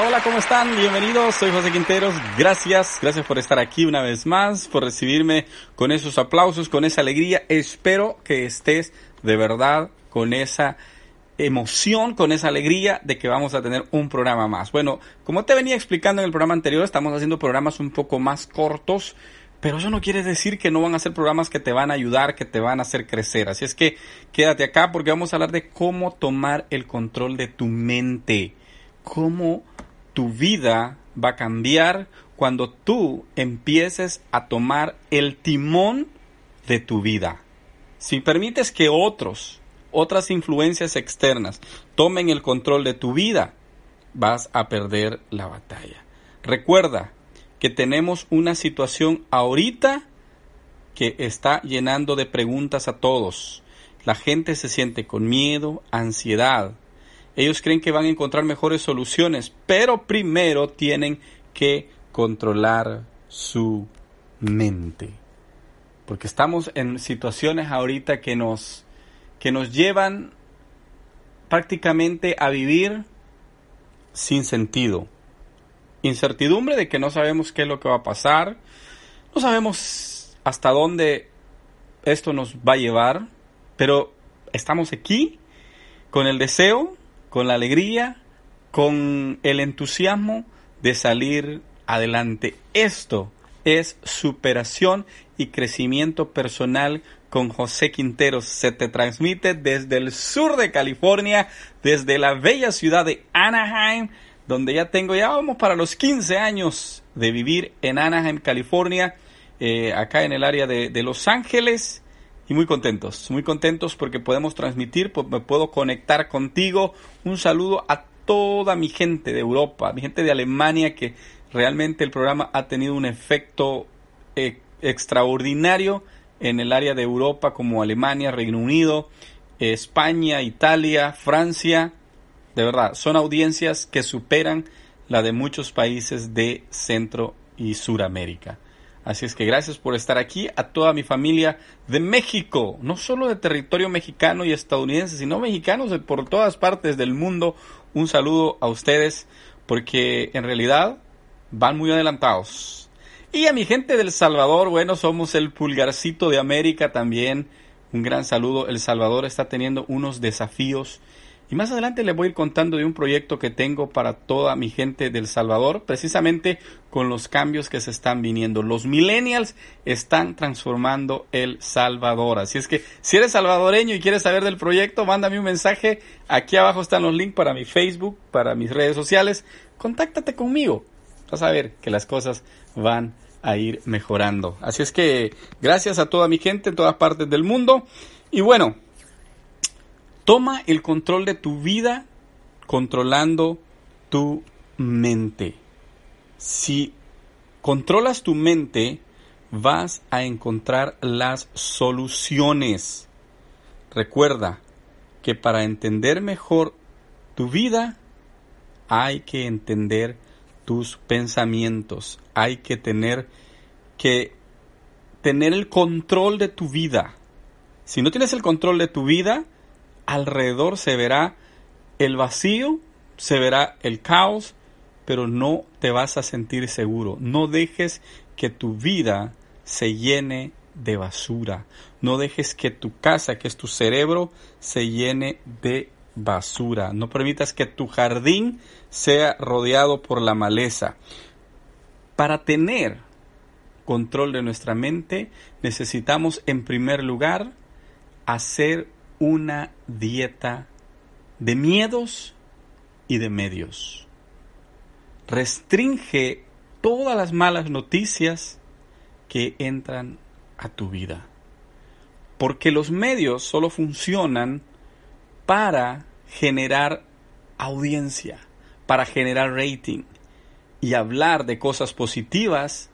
Hola, ¿cómo están? Bienvenidos, soy José Quinteros. Gracias, gracias por estar aquí una vez más, por recibirme con esos aplausos, con esa alegría. Espero que estés de verdad con esa emoción, con esa alegría de que vamos a tener un programa más. Bueno, como te venía explicando en el programa anterior, estamos haciendo programas un poco más cortos, pero eso no quiere decir que no van a ser programas que te van a ayudar, que te van a hacer crecer. Así es que quédate acá porque vamos a hablar de cómo tomar el control de tu mente, cómo tu vida va a cambiar cuando tú empieces a tomar el timón de tu vida. Si permites que otros, otras influencias externas, tomen el control de tu vida, vas a perder la batalla. Recuerda que tenemos una situación ahorita que está llenando de preguntas a todos. La gente se siente con miedo, ansiedad, ellos creen que van a encontrar mejores soluciones, pero primero tienen que controlar su mente. Porque estamos en situaciones ahorita que nos, que nos llevan prácticamente a vivir sin sentido. Incertidumbre de que no sabemos qué es lo que va a pasar, no sabemos hasta dónde esto nos va a llevar, pero estamos aquí con el deseo con la alegría, con el entusiasmo de salir adelante. Esto es superación y crecimiento personal con José Quinteros. Se te transmite desde el sur de California, desde la bella ciudad de Anaheim, donde ya tengo, ya vamos para los 15 años de vivir en Anaheim, California, eh, acá en el área de, de Los Ángeles y muy contentos, muy contentos porque podemos transmitir, pues me puedo conectar contigo. Un saludo a toda mi gente de Europa, mi gente de Alemania, que realmente el programa ha tenido un efecto eh, extraordinario en el área de Europa como Alemania, Reino Unido, España, Italia, Francia. De verdad, son audiencias que superan la de muchos países de Centro y Suramérica. Así es que gracias por estar aquí a toda mi familia de México, no solo de territorio mexicano y estadounidense, sino mexicanos de por todas partes del mundo. Un saludo a ustedes porque en realidad van muy adelantados. Y a mi gente del Salvador, bueno, somos el pulgarcito de América también. Un gran saludo. El Salvador está teniendo unos desafíos y más adelante les voy a ir contando de un proyecto que tengo para toda mi gente del Salvador, precisamente con los cambios que se están viniendo. Los millennials están transformando El Salvador. Así es que si eres salvadoreño y quieres saber del proyecto, mándame un mensaje. Aquí abajo están los links para mi Facebook, para mis redes sociales. Contáctate conmigo. Vas a ver que las cosas van a ir mejorando. Así es que gracias a toda mi gente en todas partes del mundo. Y bueno, Toma el control de tu vida controlando tu mente. Si controlas tu mente, vas a encontrar las soluciones. Recuerda que para entender mejor tu vida, hay que entender tus pensamientos, hay que tener que tener el control de tu vida. Si no tienes el control de tu vida, alrededor se verá el vacío, se verá el caos, pero no te vas a sentir seguro. No dejes que tu vida se llene de basura. No dejes que tu casa, que es tu cerebro, se llene de basura. No permitas que tu jardín sea rodeado por la maleza. Para tener control de nuestra mente, necesitamos en primer lugar hacer una dieta de miedos y de medios. Restringe todas las malas noticias que entran a tu vida. Porque los medios solo funcionan para generar audiencia, para generar rating. Y hablar de cosas positivas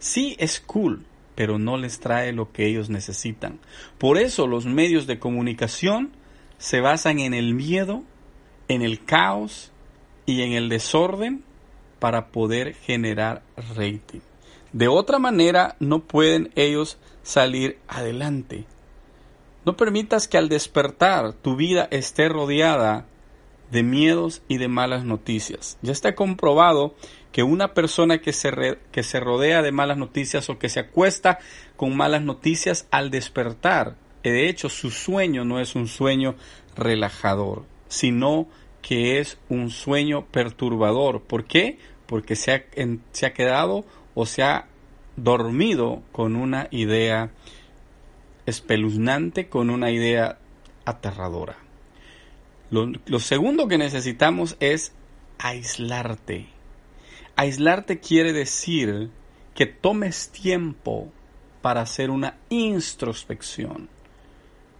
sí es cool, pero no les trae lo que ellos necesitan. Por eso los medios de comunicación se basan en el miedo, en el caos y en el desorden para poder generar rating. De otra manera no pueden ellos salir adelante. No permitas que al despertar tu vida esté rodeada de miedos y de malas noticias. Ya está comprobado que una persona que se, que se rodea de malas noticias o que se acuesta con malas noticias al despertar, de hecho su sueño no es un sueño relajador, sino que es un sueño perturbador. ¿Por qué? Porque se ha, se ha quedado o se ha dormido con una idea espeluznante, con una idea aterradora. Lo, segundo que necesitamos es aislarte. Aislarte quiere decir que tomes tiempo para hacer una introspección,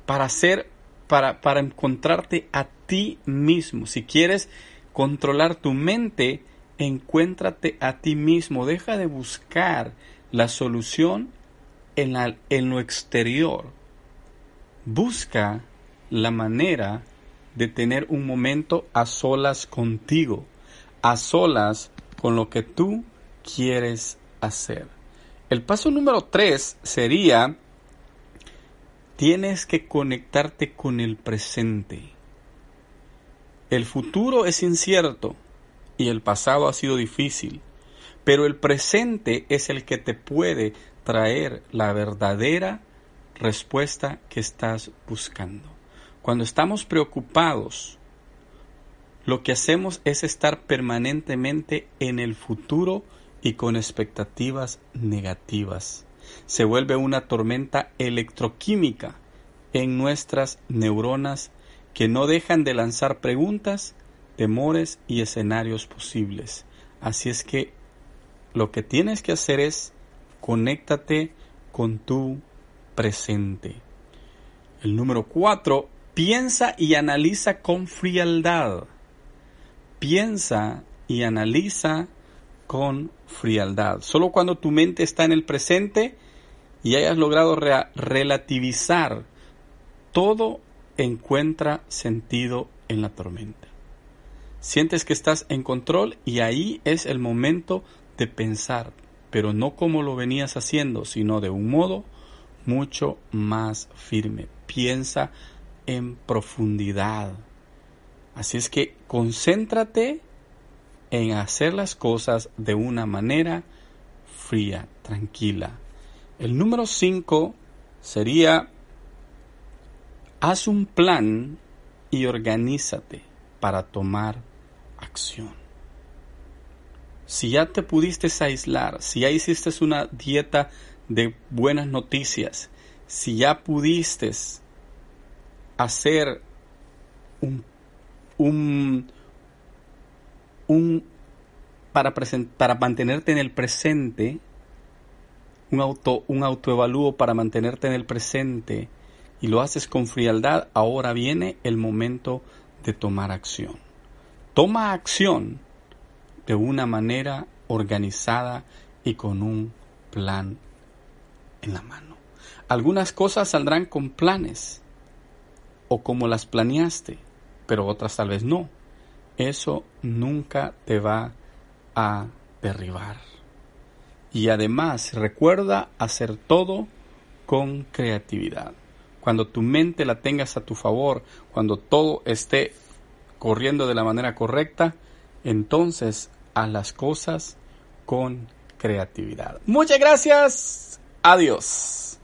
para hacer, para, para encontrarte a ti mismo. Si quieres controlar tu mente, encuéntrate a ti mismo. Deja de buscar la solución en, la, en lo exterior. Busca la manera de tener un momento a solas contigo, a solas con lo que tú quieres hacer. El paso número tres sería, tienes que conectarte con el presente. El futuro es incierto y el pasado ha sido difícil, pero el presente es el que te puede traer la verdadera respuesta que estás buscando. Cuando estamos preocupados, lo que hacemos es estar permanentemente en el futuro y con expectativas negativas. Se vuelve una tormenta electroquímica en nuestras neuronas que no dejan de lanzar preguntas, temores y escenarios posibles. Así es que lo que tienes que hacer es conéctate con tu presente. El número cuatro, piensa y analiza con frialdad. Piensa y analiza con frialdad. Solo cuando tu mente está en el presente y hayas logrado relativizar, todo encuentra sentido en la tormenta. Sientes que estás en control y ahí es el momento de pensar, pero no como lo venías haciendo, sino de un modo mucho más firme. Piensa en profundidad. Así es que concéntrate en hacer las cosas de una manera fría, tranquila. El número 5 sería, haz un plan y organízate para tomar acción. Si ya te pudiste aislar, si ya hiciste una dieta de buenas noticias, si ya pudiste hacer un, un, un para, para mantenerte en el presente, un auto, un autoevalúo para mantenerte en el presente y lo haces con frialdad, ahora viene el momento de tomar acción. Toma acción de una manera organizada y con un plan en la mano. Algunas cosas saldrán con planes o como las planeaste, pero otras tal vez no. Eso nunca te va a derribar. Y además recuerda hacer todo con creatividad. Cuando tu mente la tengas a tu favor, cuando todo esté corriendo de la manera correcta, entonces a las cosas con creatividad. Muchas gracias. Adiós.